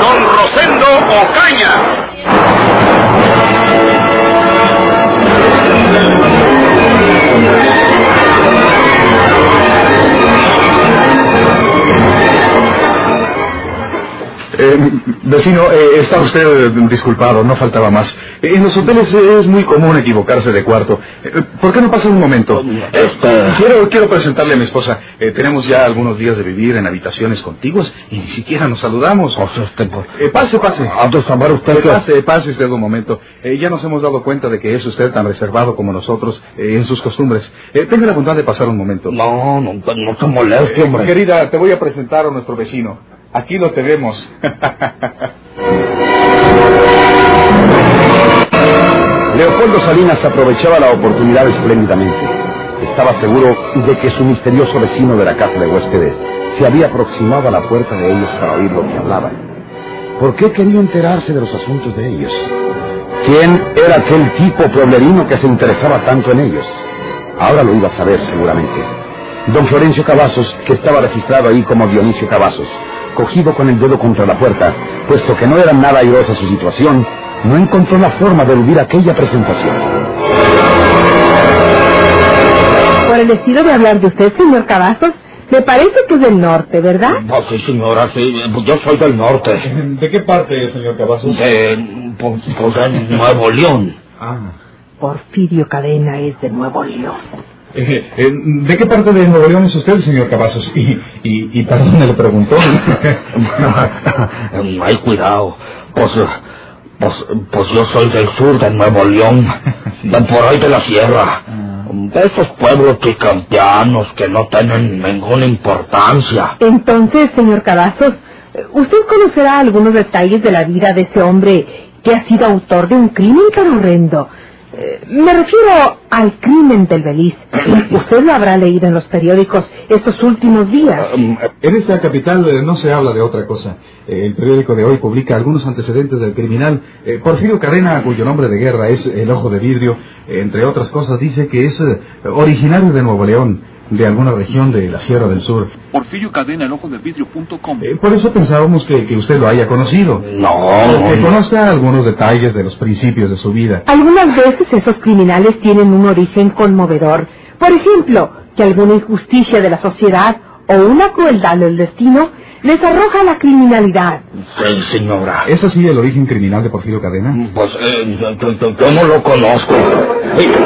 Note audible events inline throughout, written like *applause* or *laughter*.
Don Rosendo Ocaña. Eh, vecino, eh, está usted disculpado, no faltaba más. Eh, En los hoteles es muy común equivocarse de cuarto. Eh, ¿Por qué no pasa un momento? Este- Quiero, quiero presentarle a mi esposa. Eh, tenemos ya algunos días de vivir en habitaciones contiguas y ni siquiera nos saludamos. Este, pues, Eh, pase, pase. ¿Ha de saber usted Eh. Pase, pase usted un momento. Eh, ya nos hemos dado cuenta de que es usted tan reservado como nosotros eh, en sus costumbres. Eh, tenga la bondad de pasar un momento. No, no, no se moleste, Eh, hombre. querida, te voy a presentar a nuestro vecino. Aquí lo tenemos. Leopoldo Salinas aprovechaba la oportunidad espléndidamente. Estaba seguro de que su misterioso vecino de la casa de huéspedes se había aproximado a la puerta de ellos para oír lo que hablaban. ¿Por qué quería enterarse de los asuntos de ellos? ¿Quién era aquel tipo pueblerino que se interesaba tanto en ellos? Ahora lo iba a saber seguramente. Don Florencio Cavazos, que estaba registrado ahí como Dionisio Cavazos, cogido con el dedo contra la puerta, puesto que no era nada airosa su situación, no encontró la forma de eludir aquella presentación. Por el estilo de hablar de usted, señor Cavazos, me parece que es del norte, ¿verdad? No, sí, señora, sí, yo soy del norte. ¿De qué parte, señor Cavazos? De, pues, pues, de Nuevo León. Ah. Porfirio Cadena es de Nuevo León. Eh, eh, ¿De qué parte de Nuevo León es usted, señor Cavazos? Y, y, y perdón, le preguntó. *laughs* *laughs* Ay, cuidado. Pues, pues, pues yo soy del sur de Nuevo León. De por ahí de la sierra. De esos pueblos campianos que no tienen ninguna importancia. Entonces, señor Cavazos, ¿usted conocerá algunos detalles de la vida de ese hombre que ha sido autor de un crimen tan horrendo? Eh, me refiero al crimen del Beliz. Usted lo habrá leído en los periódicos estos últimos días. En esta capital eh, no se habla de otra cosa. Eh, el periódico de hoy publica algunos antecedentes del criminal. Eh, Porfirio Cadena, cuyo nombre de guerra es El Ojo de Vidrio, eh, entre otras cosas, dice que es eh, originario de Nuevo León, de alguna región de la Sierra del Sur. Porfirio Cadena, el ojo de vidrio.com. Eh, por eso pensábamos que, que usted lo haya conocido. No, Que no, conozca algunos detalles de los principios de su vida. Algunas veces esos criminales tienen un origen conmovedor. Por ejemplo, que alguna injusticia de la sociedad o una crueldad del destino les arroja la criminalidad. Sí, señora. ¿Es así el origen criminal de Porfirio Cadena? Pues eh, yo, yo- yo- yo no lo conozco.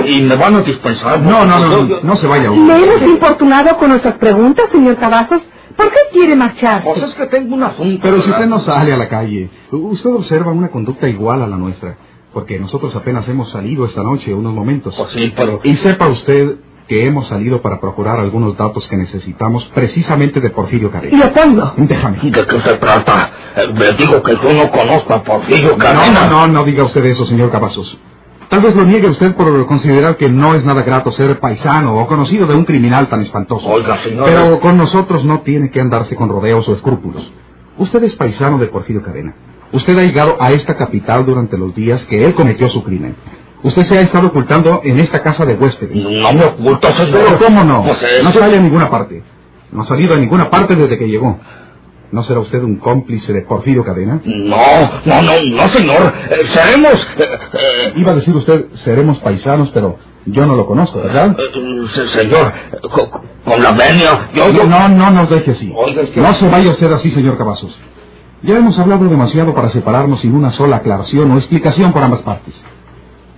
Y, y me van a dispensar. No, no, no, no se vaya aún. ¿Le hemos importunado con nuestras preguntas, señor Cavazos? ¿Por qué quiere marcharse? Pues es que tengo un asunto. Pero si usted no sale a la calle, usted observa una conducta igual a la nuestra, porque nosotros apenas hemos salido esta noche unos momentos. Pues sí, pero... Y sepa usted que hemos salido para procurar algunos datos que necesitamos precisamente de Porfirio Cadena. Leopoldo, Déjame. ¿De qué se trata? Eh, le digo que yo no conozco a Porfirio No, Cadena. no, no, no diga usted eso, señor Cavazos. Tal vez lo niegue usted por considerar que no es nada grato ser paisano o conocido de un criminal tan espantoso. Oiga, señor. Pero con nosotros no tiene que andarse con rodeos o escrúpulos. Usted es paisano de Porfirio Cadena. Usted ha llegado a esta capital durante los días que él cometió su crimen. Usted se ha estado ocultando en esta casa de huéspedes. No me oculto, Pero señor. ¿cómo no? Pues es- No sale a ninguna parte. No ha salido a ninguna parte desde que llegó. ¿No será usted un cómplice de Porfirio Cadena? No, no, no, no, señor. Eh, seremos... eh, eh, Iba a decir usted, seremos paisanos, pero yo no lo conozco, ¿verdad? eh, se- señor, co- co- con la venia, yo... yo... No, no nos deje así. Oiga, es que- No se vaya usted así, señor Cavazos. Ya hemos hablado demasiado para separarnos sin una sola aclaración o explicación por ambas partes.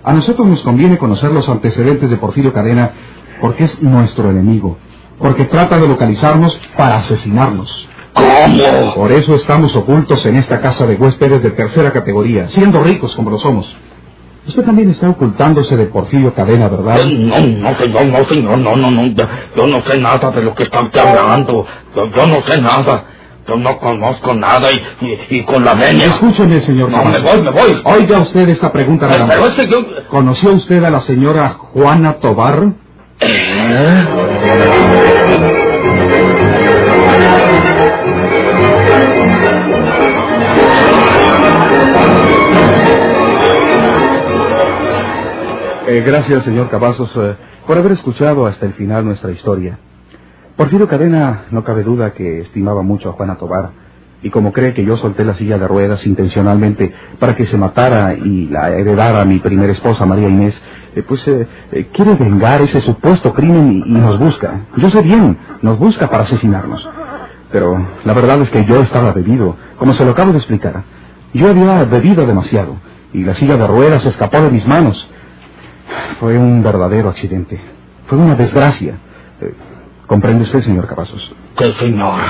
A nosotros nos conviene conocer los antecedentes de Porfirio Cadena porque es nuestro enemigo, porque trata de localizarnos para asesinarnos. ¿Cómo? Por eso estamos ocultos en esta casa de huéspedes de tercera categoría, siendo ricos como lo somos. Usted también está ocultándose de Porfirio Cadena, ¿verdad? No, no, señor, no, señor, no, no, no. Yo, no sé nada de lo que está hablando. Yo, yo no sé nada. Yo no conozco nada y, y, y con la venia. Escúcheme, señor No, me voy, me voy. Oiga usted esta pregunta Pero más. este yo... ¿Conoció usted a la señora Juana Tobar? Eh, gracias, señor Cavazos, eh, por haber escuchado hasta el final nuestra historia. Porfirio Cadena no cabe duda que estimaba mucho a Juana Tobar, y como cree que yo solté la silla de ruedas intencionalmente para que se matara y la heredara mi primera esposa, María Inés, eh, pues eh, eh, quiere vengar ese supuesto crimen y, nos busca. Yo sé bien, nos busca para asesinarnos. Pero la verdad es que yo estaba bebido, como se lo acabo de explicar. Yo había bebido demasiado, y la silla de ruedas escapó de mis manos. Fue un verdadero accidente. Fue una desgracia. ¿Comprende usted, señor Cavazos? Sí, señor.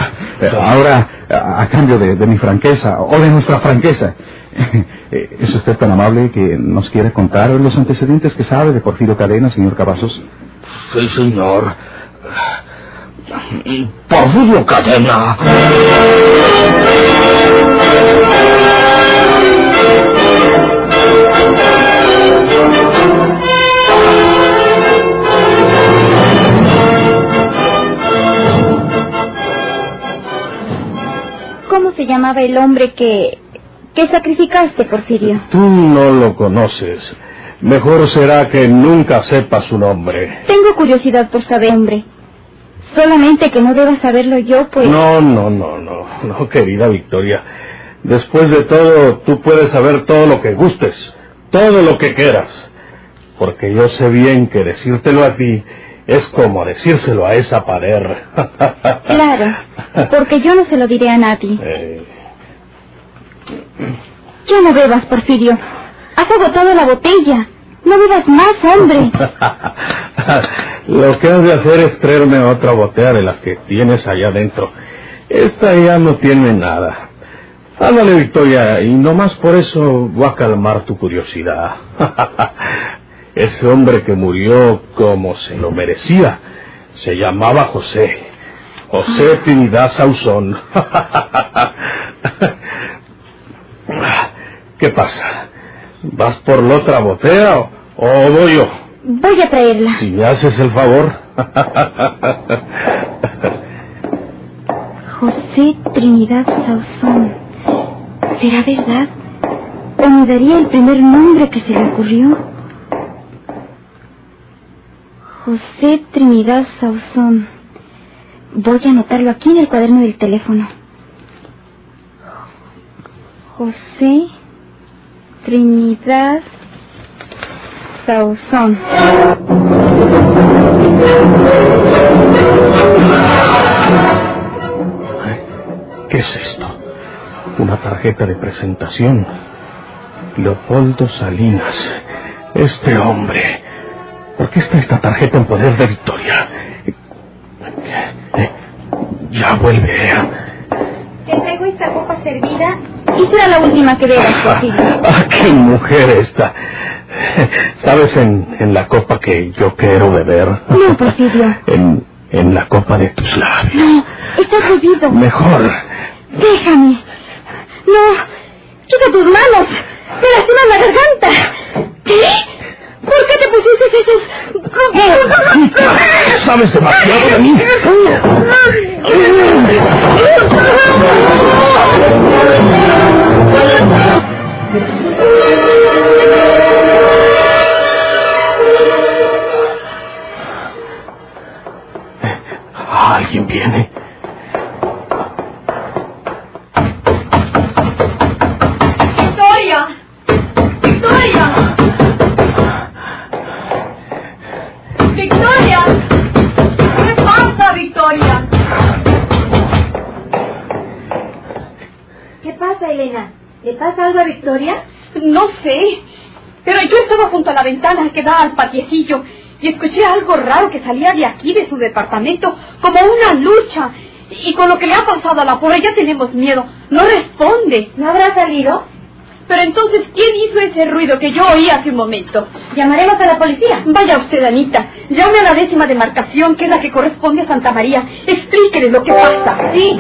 Eh, Ahora, a, a cambio de, de mi franqueza, o de nuestra franqueza, *laughs* eh, ¿es usted tan amable que nos quiere contar los antecedentes que sabe de Porfirio Cadena, señor Cavazos? Sí, señor. Porfirio Cadena. Se llamaba el hombre que... que sacrificaste, Porfirio? Tú no lo conoces. Mejor será que nunca sepas su nombre. Tengo curiosidad por saber, hombre. Solamente que no deba saberlo yo, pues... No, no, no, no, no, querida Victoria. Después de todo, tú puedes saber todo lo que gustes, todo lo que quieras. Porque yo sé bien que decírtelo a ti es como decírselo a esa pared. *laughs* Claro, porque yo no se lo diré a nadie. Eh, Ya no bebas, Porfirio. Has agotado la botella. No bebas más, hombre. *laughs* Lo que has de hacer es traerme otra botella de las que tienes allá adentro. Esta ya no tiene nada. Ándale, Victoria, y nomás por eso voy a calmar tu curiosidad. *laughs* Ese hombre que murió como se lo merecía se llamaba José. José Trinidad Sauzón. ¿Qué pasa? ¿Vas por la otra botella o, o voy yo? Voy a traerla. Si me haces el favor. José Trinidad Sauzón. ¿Será verdad? ¿O me daría el primer nombre que se le ocurrió? José Trinidad Sauzón. Voy a anotarlo aquí en el cuaderno del teléfono. José Trinidad Sauzón. ¿Qué es esto? Una tarjeta de presentación. Leopoldo Salinas. Este hombre. ¿Por qué está esta tarjeta en poder de Victoria? Eh, Ya vuelve. ¿eh? Te traigo esta copa servida y será la última que bebas, Porfirio. Ah, qué mujer esta. ¿Sabes en, en la copa que yo quiero beber? No, Porfirio. En, en la copa de tus labios. No, estás bebido. Mejor. Déjame. No, quita tus manos. Me lastiman la garganta. ¿Qué? ¿Por qué te pusiste esos... Sabes demasiado de mí. Pasa algo a Victoria? No sé, pero yo estaba junto a la ventana que da al patiecillo y escuché algo raro que salía de aquí, de su departamento, como una lucha. Y con lo que le ha pasado a la pobre ya tenemos miedo. No responde. ¿No habrá salido? Pero entonces, ¿quién hizo ese ruido que yo oí hace un momento? Llamaremos a la policía. Vaya usted, Anita. Llame a la décima demarcación, que es la que corresponde a Santa María. Explíqueles lo que pasa. Sí.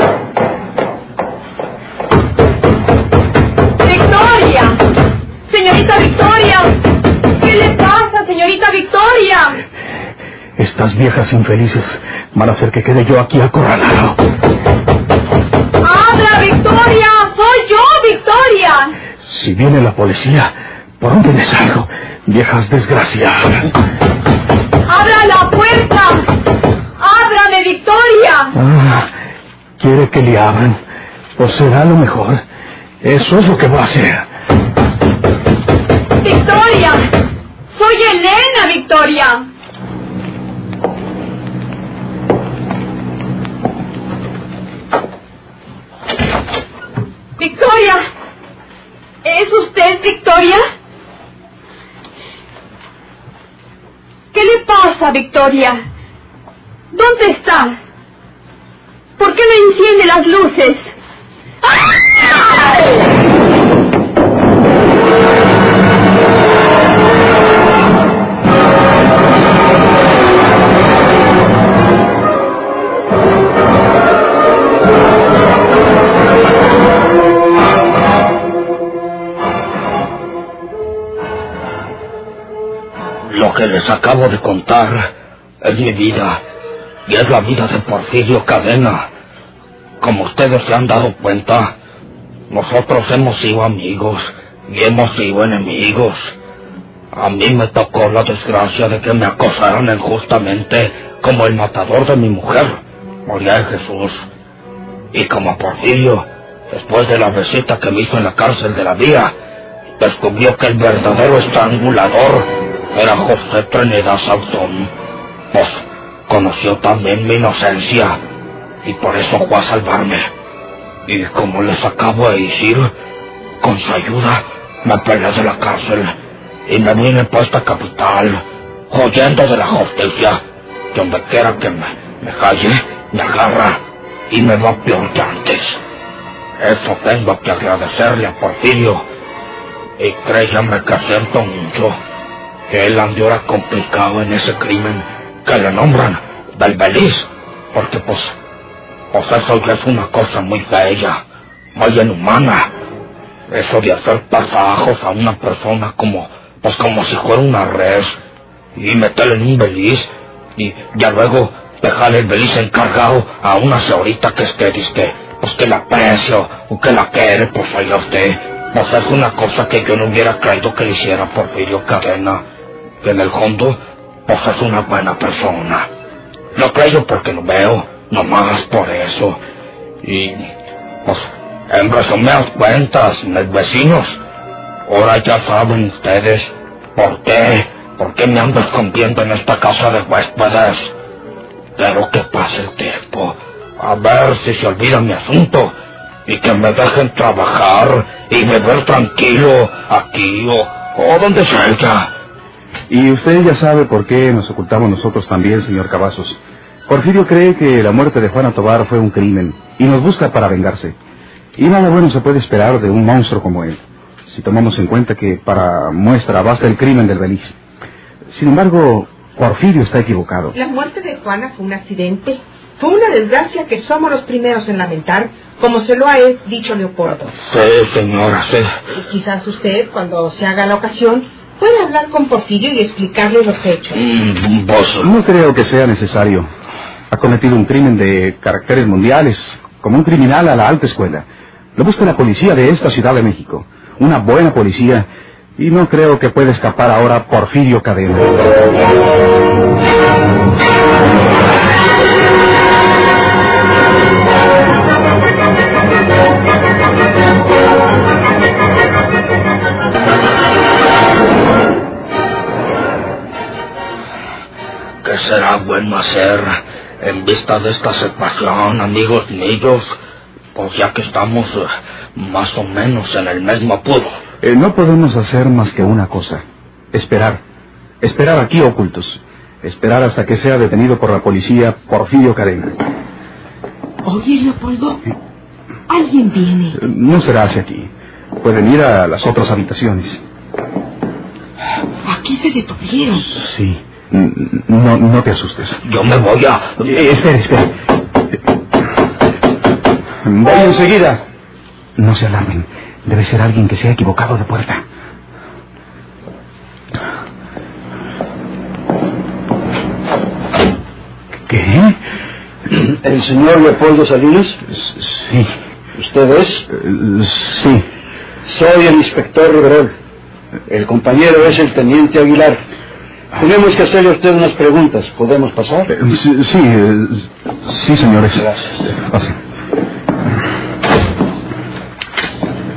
Victoria! ¡Señorita Victoria! ¿Qué le pasa, señorita Victoria? Estas viejas infelices van a hacer que quede yo aquí acorralado. ¡Abra, Victoria! ¡Soy yo, Victoria! Si viene la policía, ¿por dónde me salgo? Viejas desgraciadas. ¡Abra la puerta! ¡Ábrame, Victoria! Ah, quiere que le abran. o será lo mejor. Eso es lo que voy a hacer. ¡Victoria! ¡Soy Elena, Victoria! Victoria, ¿es usted Victoria? ¿Qué le pasa, Victoria? ¿Dónde está? ¿Por qué no enciende las luces? Lo que les acabo de contar es mi vida y es la vida de Porfirio Cadena. Como ustedes se han dado cuenta, nosotros hemos sido amigos y hemos sido enemigos. A mí me tocó la desgracia de que me acosaran injustamente como el matador de mi mujer, María de Jesús. Y como Porfirio, después de la visita que me hizo en la cárcel de la vía, descubrió que el verdadero estrangulador era José Trinidad Sauzón. Pues conoció también mi inocencia y por eso fue a salvarme. Y como les acabo de decir, con su ayuda me peleé de la cárcel y me vine para esta capital, huyendo de la justicia, donde quiera que me, me calle, me agarra y me va peor que antes. Eso tengo que agradecerle a Porfirio. Y créanme que siento mucho que él andiera complicado en ese crimen que le nombran del Beliz, porque pues, pues eso ya es una cosa muy fea, muy inhumana. Eso de hacer pasajos a una persona como, pues como si fuera una res, y meterle en un Beliz, y ya luego dejarle el Beliz encargado a una señorita que esté, disque, pues que la aprecio, o que la quiere, pues oiga usted. Pues es una cosa que yo no hubiera creído que le hiciera Porfirio Cadena, que en el fondo, pues es una buena persona. Lo creo porque lo veo, nomás por eso. Y, pues, en resumidas cuentas, mis vecinos, ahora ya saben ustedes por qué, por qué me ando escondiendo en esta casa de huéspedes. Pero que pase el tiempo, a ver si se olvida mi asunto y que me dejen trabajar y beber tranquilo aquí o, o donde sea. Y usted ya sabe por qué nos ocultamos nosotros también, señor Cavazos. Porfirio cree que la muerte de Juana Tobar fue un crimen y nos busca para vengarse. Y nada bueno se puede esperar de un monstruo como él, si tomamos en cuenta que para muestra basta el crimen del Beliz. Sin embargo, Porfirio está equivocado. La muerte de Juana fue un accidente. Fue una desgracia que somos los primeros en lamentar, como se lo ha dicho Leopoldo. Sí, señora, sí. Y quizás usted, cuando se haga la ocasión, pueda hablar con Porfirio y explicarle los hechos. Mm, vos, No creo que sea necesario. Ha cometido un crimen de caracteres mundiales, como un criminal a la alta escuela. Lo busca la policía de esta Ciudad de México. Una buena policía. Y no creo que pueda escapar ahora Porfirio Cadena. ¿Qué será bueno hacer en vista de esta situación, amigos míos? Pues ya que estamos eh, más o menos en el mismo apuro. Eh, no podemos hacer más que una cosa. Esperar. Esperar aquí ocultos. Esperar hasta que sea detenido por la policía Porfirio Cadena. Oye, Leopoldo, alguien viene. Eh, No será hacia aquí. Pueden ir a las otras habitaciones. Aquí se detuvieron. Sí. No, no te asustes. Yo me voy a... Eh, espera, espera. Voy oh. enseguida. No se alarmen. Debe ser alguien que se ha equivocado de puerta. ¿Qué? ¿El señor Leopoldo Salinas? Sí. ¿Usted es? Sí. Soy el inspector Riverol. El compañero es el teniente Aguilar. Tenemos que hacerle a usted unas preguntas. ¿Podemos pasar? Eh, Sí, sí, eh, sí, señores. Gracias. Pasen.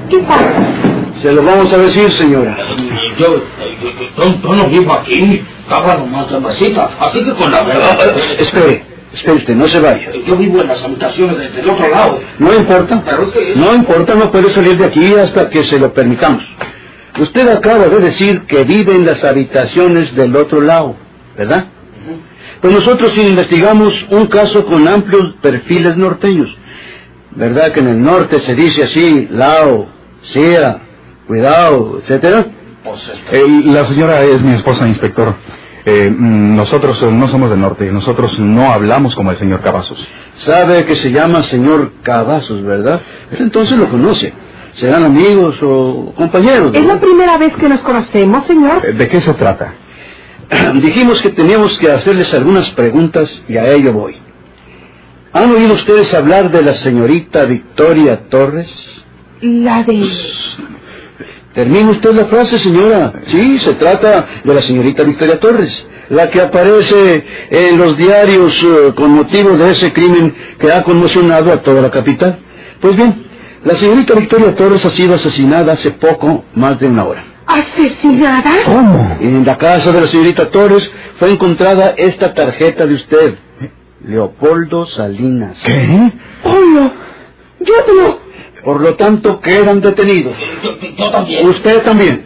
¿Qué pasa? Se lo vamos a decir, señora. Yo, yo, yo- yo no vivo aquí, estaba nomás de visita, así que con la verdad, Espere, espere usted, no se vaya. yo vivo en las habitaciones de- del otro lado. No importa. Pero que- No importa, no puede salir de aquí hasta que se lo permitamos. Usted acaba de decir que vive en las habitaciones del otro lado, ¿verdad? Pues nosotros investigamos un caso con amplios perfiles norteños. ¿Verdad que en el norte se dice así, lao, sea, cuidado, etcétera? Eh, la señora es mi esposa, inspector. Eh, mm, nosotros eh, no somos del norte. Nosotros no hablamos como el señor Cavazos. Sabe que se llama señor Cavazos, ¿verdad? Entonces lo conoce. Serán amigos o compañeros. ¿Es la primera vez que nos conocemos, señor? ¿De qué se trata? *clears throat* Dijimos que teníamos que hacerles algunas preguntas y a ello voy. ¿Han oído ustedes hablar de la señorita Victoria Torres? La de... Termine usted la frase, señora. Sí, se trata de la señorita Victoria Torres, la que aparece en los diarios eh, con motivo de ese crimen que ha conmocionado a toda la capital. Pues bien, la señorita Victoria Torres ha sido asesinada hace poco, más de una hora. ¿Asesinada? ¿Cómo? En la casa de la señorita Torres fue encontrada esta tarjeta de usted, Leopoldo Salinas. ¿Qué? ¡Oh, no! ¡Yo no! Por lo tanto, quedan detenidos. yo, yo- yo también. Usted también.